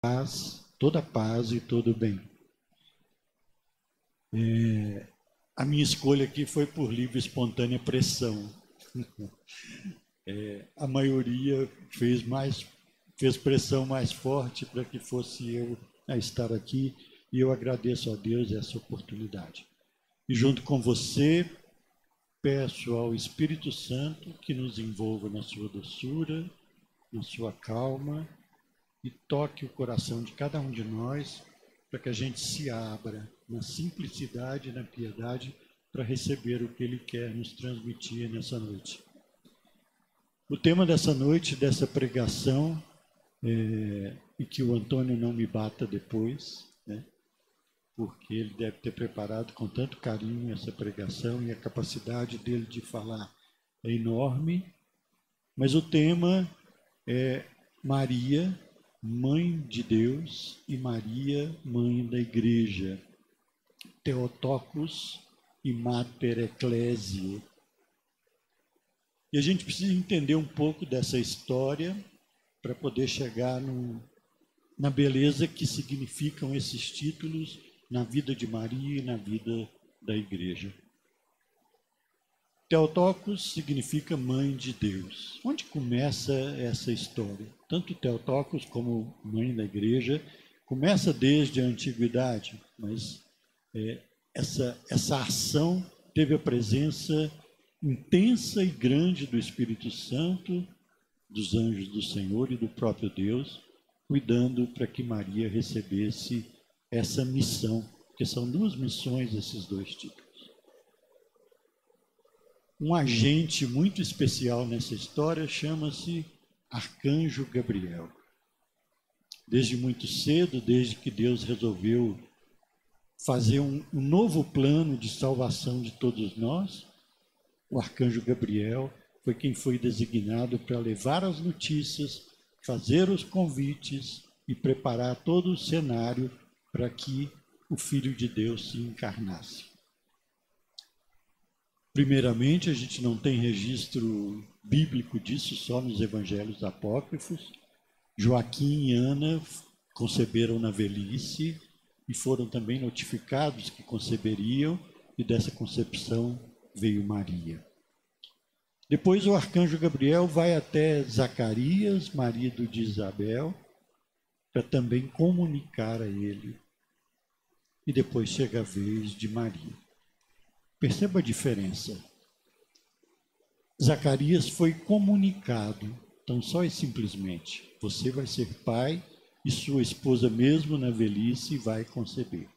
paz, toda paz e todo bem. É, a minha escolha aqui foi por livre e espontânea pressão. É, a maioria fez mais fez pressão mais forte para que fosse eu a estar aqui e eu agradeço a Deus essa oportunidade. E junto com você, peço ao Espírito Santo que nos envolva na sua doçura, na sua calma e toque o coração de cada um de nós para que a gente se abra na simplicidade e na piedade para receber o que Ele quer nos transmitir nessa noite. O tema dessa noite, dessa pregação, é, e que o Antônio não me bata depois, né? porque ele deve ter preparado com tanto carinho essa pregação e a capacidade dele de falar é enorme. Mas o tema é Maria, Mãe de Deus, e Maria, Mãe da Igreja. Teotocos e Mater Ecclesiae. E a gente precisa entender um pouco dessa história para poder chegar no, na beleza que significam esses títulos na vida de Maria e na vida da igreja. Teotocos significa mãe de Deus. Onde começa essa história? Tanto Teotocos como mãe da igreja começa desde a antiguidade, mas é, essa, essa ação teve a presença intensa e grande do Espírito Santo, dos anjos do Senhor e do próprio Deus, cuidando para que Maria recebesse essa missão, porque são duas missões esses dois títulos. Um agente muito especial nessa história chama-se Arcanjo Gabriel. Desde muito cedo, desde que Deus resolveu fazer um, um novo plano de salvação de todos nós, o arcanjo Gabriel foi quem foi designado para levar as notícias, fazer os convites e preparar todo o cenário para que o Filho de Deus se encarnasse. Primeiramente, a gente não tem registro bíblico disso, só nos evangelhos apócrifos. Joaquim e Ana conceberam na velhice e foram também notificados que conceberiam, e dessa concepção veio Maria. Depois o arcanjo Gabriel vai até Zacarias, marido de Isabel, para também comunicar a ele e depois chega a vez de Maria. Perceba a diferença. Zacarias foi comunicado, tão só e simplesmente: você vai ser pai e sua esposa, mesmo na velhice, vai conceber.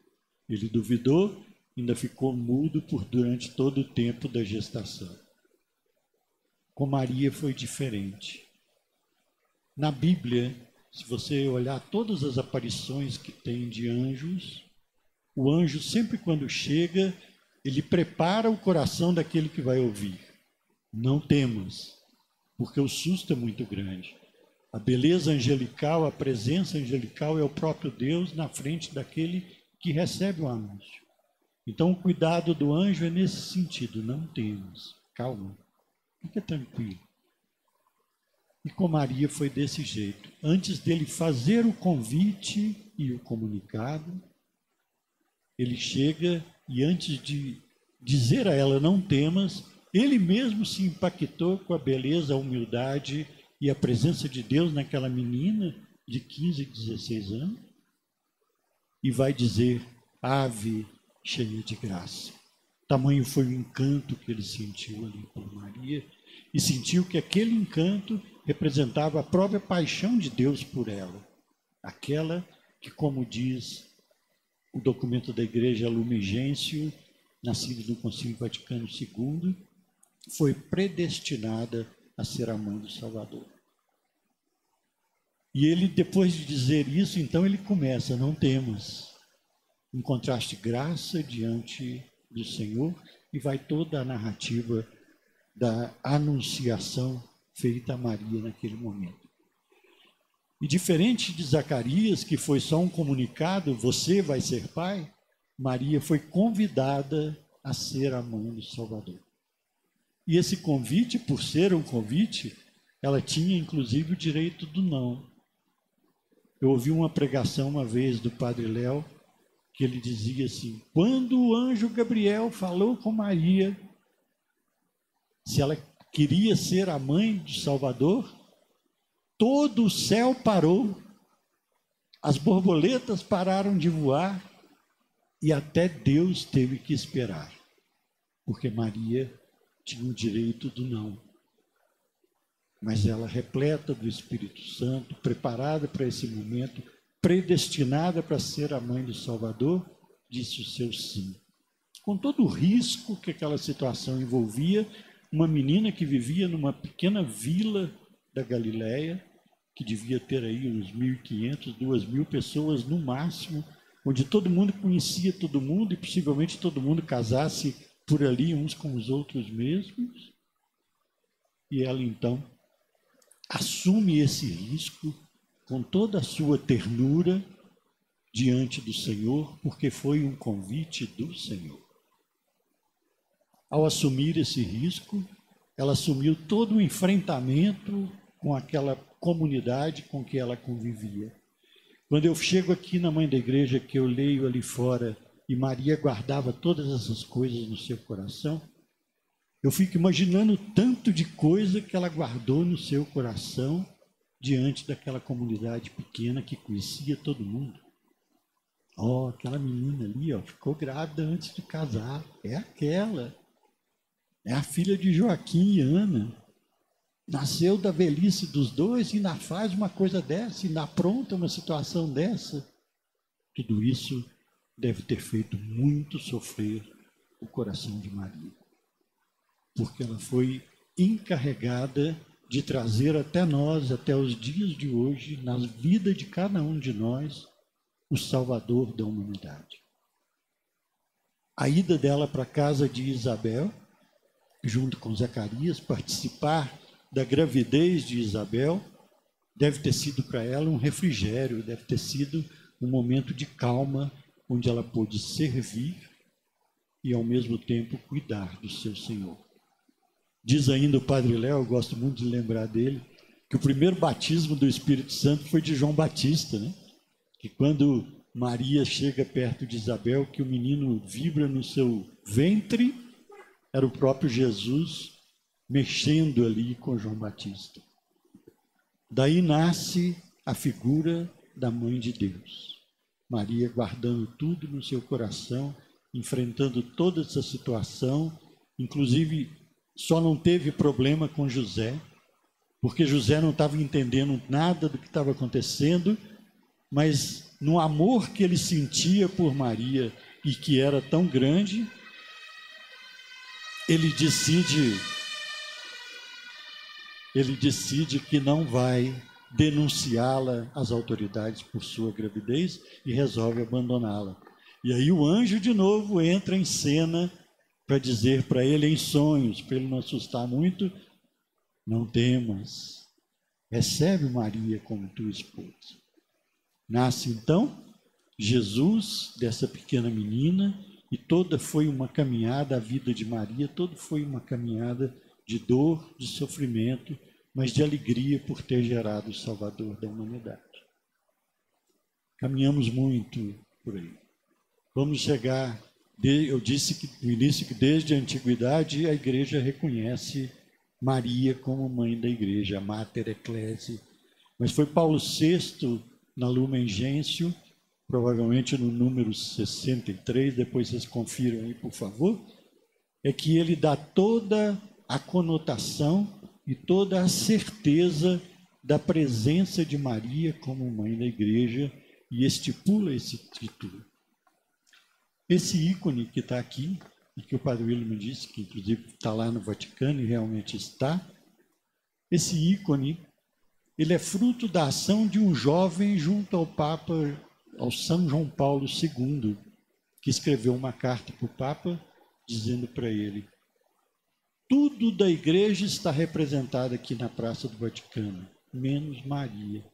Ele duvidou, ainda ficou mudo por durante todo o tempo da gestação. Com Maria foi diferente. Na Bíblia, se você olhar todas as aparições que tem de anjos, o anjo, sempre quando chega, ele prepara o coração daquele que vai ouvir. Não temas, porque o susto é muito grande. A beleza angelical, a presença angelical é o próprio Deus na frente daquele que recebe o anúncio. Então, o cuidado do anjo é nesse sentido: não temas, calma, fica tranquilo. E com Maria foi desse jeito. Antes dele fazer o convite e o comunicado, ele chega e antes de dizer a ela não temas, ele mesmo se impactou com a beleza, a humildade e a presença de Deus naquela menina de 15, 16 anos e vai dizer: Ave cheia de graça. Tamanho foi o encanto que ele sentiu ali por Maria e sentiu que aquele encanto representava a própria paixão de Deus por ela, aquela que, como diz o documento da igreja Lumen Gentium, nascido no Concílio Vaticano II, foi predestinada a ser a mãe do Salvador. E ele, depois de dizer isso, então ele começa: não temos. Encontraste graça diante do Senhor, e vai toda a narrativa da anunciação feita a Maria naquele momento. E diferente de Zacarias, que foi só um comunicado, você vai ser pai, Maria foi convidada a ser a mãe do Salvador. E esse convite, por ser um convite, ela tinha inclusive o direito do não. Eu ouvi uma pregação uma vez do Padre Léo, que ele dizia assim: quando o anjo Gabriel falou com Maria, se ela queria ser a mãe de Salvador, todo o céu parou, as borboletas pararam de voar e até Deus teve que esperar, porque Maria tinha o direito do não. Mas ela, repleta do Espírito Santo, preparada para esse momento, predestinada para ser a mãe do Salvador, disse o seu sim. Com todo o risco que aquela situação envolvia, uma menina que vivia numa pequena vila da Galiléia, que devia ter aí uns 1.500, 2.000 pessoas no máximo, onde todo mundo conhecia todo mundo e possivelmente todo mundo casasse por ali uns com os outros mesmos. E ela então assume esse risco com toda a sua ternura diante do Senhor, porque foi um convite do Senhor. Ao assumir esse risco, ela assumiu todo o enfrentamento com aquela comunidade com que ela convivia. Quando eu chego aqui na mãe da igreja, que eu leio ali fora, e Maria guardava todas essas coisas no seu coração, eu fico imaginando tanto de coisa que ela guardou no seu coração diante daquela comunidade pequena que conhecia todo mundo. Ó, oh, aquela menina ali, ó, ficou grávida antes de casar. É aquela. É a filha de Joaquim e Ana. Nasceu da velhice dos dois e ainda faz uma coisa dessa, e ainda apronta uma situação dessa. Tudo isso deve ter feito muito sofrer o coração de Maria. Porque ela foi encarregada de trazer até nós, até os dias de hoje, na vida de cada um de nós, o Salvador da humanidade. A ida dela para a casa de Isabel junto com Zacarias, participar da gravidez de Isabel, deve ter sido para ela um refrigério, deve ter sido um momento de calma, onde ela pôde servir e ao mesmo tempo cuidar do seu Senhor. Diz ainda o Padre Léo, eu gosto muito de lembrar dele, que o primeiro batismo do Espírito Santo foi de João Batista, né? Que quando Maria chega perto de Isabel, que o menino vibra no seu ventre era o próprio Jesus mexendo ali com João Batista. Daí nasce a figura da mãe de Deus. Maria guardando tudo no seu coração, enfrentando toda essa situação, inclusive só não teve problema com José, porque José não estava entendendo nada do que estava acontecendo, mas no amor que ele sentia por Maria e que era tão grande, ele decide ele decide que não vai denunciá-la às autoridades por sua gravidez e resolve abandoná-la. E aí o anjo de novo entra em cena para dizer para ele em sonhos, para ele não assustar muito, não temas, recebe Maria como tua esposa. Nasce então Jesus dessa pequena menina e toda foi uma caminhada, a vida de Maria, toda foi uma caminhada de dor, de sofrimento, mas de alegria por ter gerado o Salvador da humanidade. Caminhamos muito por aí. Vamos chegar, eu disse que no início que desde a antiguidade a igreja reconhece Maria como mãe da igreja, a Mater Ecclesiae. Mas foi Paulo VI, na Lumen Gentium, provavelmente no número 63, depois vocês confiram aí, por favor, é que ele dá toda a conotação e toda a certeza da presença de Maria como mãe da igreja e estipula esse título. Esse ícone que está aqui, e que o Padre William me disse, que inclusive está lá no Vaticano e realmente está, esse ícone, ele é fruto da ação de um jovem junto ao Papa ao São João Paulo II, que escreveu uma carta para o Papa dizendo para ele: tudo da igreja está representado aqui na Praça do Vaticano, menos Maria.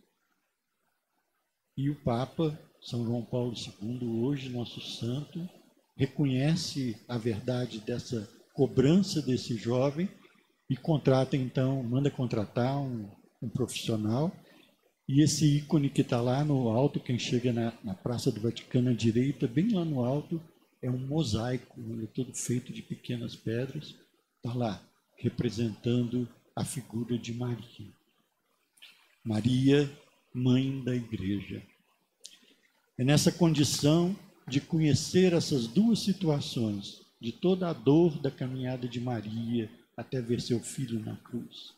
E o Papa, São João Paulo II, hoje nosso santo, reconhece a verdade dessa cobrança desse jovem e contrata então, manda contratar um, um profissional. E esse ícone que está lá no alto, quem chega na, na Praça do Vaticano à direita, bem lá no alto, é um mosaico, ele é todo feito de pequenas pedras, está lá, representando a figura de Maria. Maria, mãe da igreja. É nessa condição de conhecer essas duas situações, de toda a dor da caminhada de Maria até ver seu filho na cruz,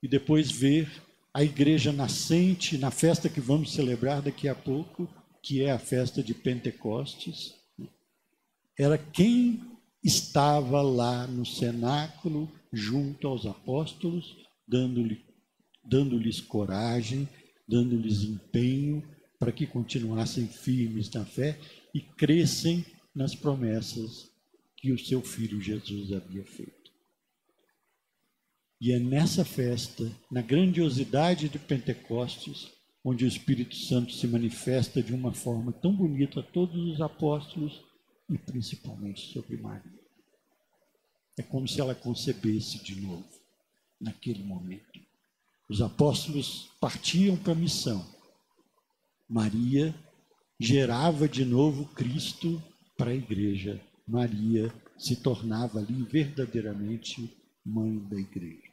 e depois ver a igreja nascente na festa que vamos celebrar daqui a pouco, que é a festa de Pentecostes, era quem estava lá no cenáculo junto aos apóstolos, dando-lhe, dando-lhes coragem, dando-lhes empenho para que continuassem firmes na fé e crescem nas promessas que o seu filho Jesus havia feito. E é nessa festa, na grandiosidade de Pentecostes, onde o Espírito Santo se manifesta de uma forma tão bonita a todos os apóstolos e principalmente sobre Maria. É como se ela concebesse de novo, naquele momento. Os apóstolos partiam para a missão. Maria gerava de novo Cristo para a igreja. Maria se tornava ali verdadeiramente mãe da igreja.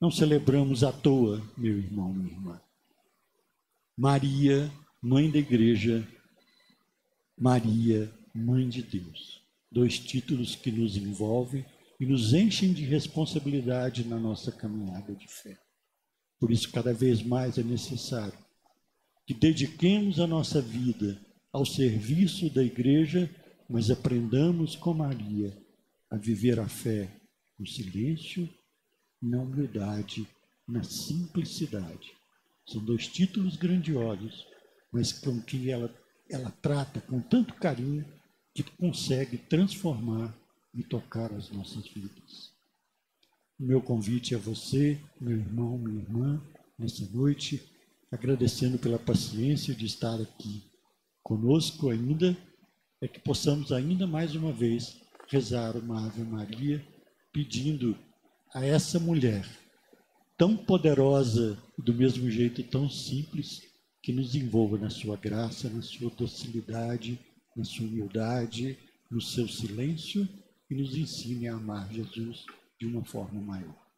Não celebramos à toa, meu irmão, minha irmã. Maria, mãe da igreja, Maria, mãe de Deus. Dois títulos que nos envolvem e nos enchem de responsabilidade na nossa caminhada de fé. Por isso, cada vez mais é necessário que dediquemos a nossa vida ao serviço da igreja, mas aprendamos com Maria a viver a fé no silêncio na humildade, na simplicidade. São dois títulos grandiosos, mas com que ela, ela trata com tanto carinho que consegue transformar e tocar as nossas vidas. O meu convite a você, meu irmão, minha irmã, nessa noite, agradecendo pela paciência de estar aqui conosco ainda, é que possamos ainda mais uma vez rezar uma Ave Maria, pedindo a essa mulher tão poderosa e do mesmo jeito tão simples que nos envolva na sua graça, na sua docilidade, na sua humildade, no seu silêncio e nos ensine a amar Jesus de uma forma maior.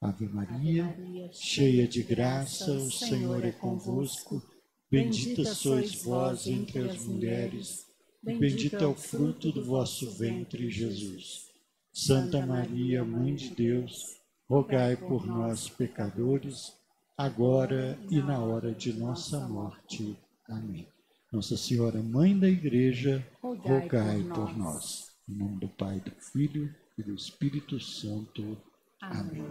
Ave Maria, Ave Maria cheia de graça, o Senhor é convosco. Bendita sois vós entre as mulheres, e bendito é o fruto do vosso ventre, Jesus. Santa Maria, Mãe de Deus, rogai por nós, pecadores, agora e na hora de nossa morte. Amém. Nossa Senhora, Mãe da Igreja, rogai por nós. Em nome do Pai, do Filho e do Espírito Santo. Amém.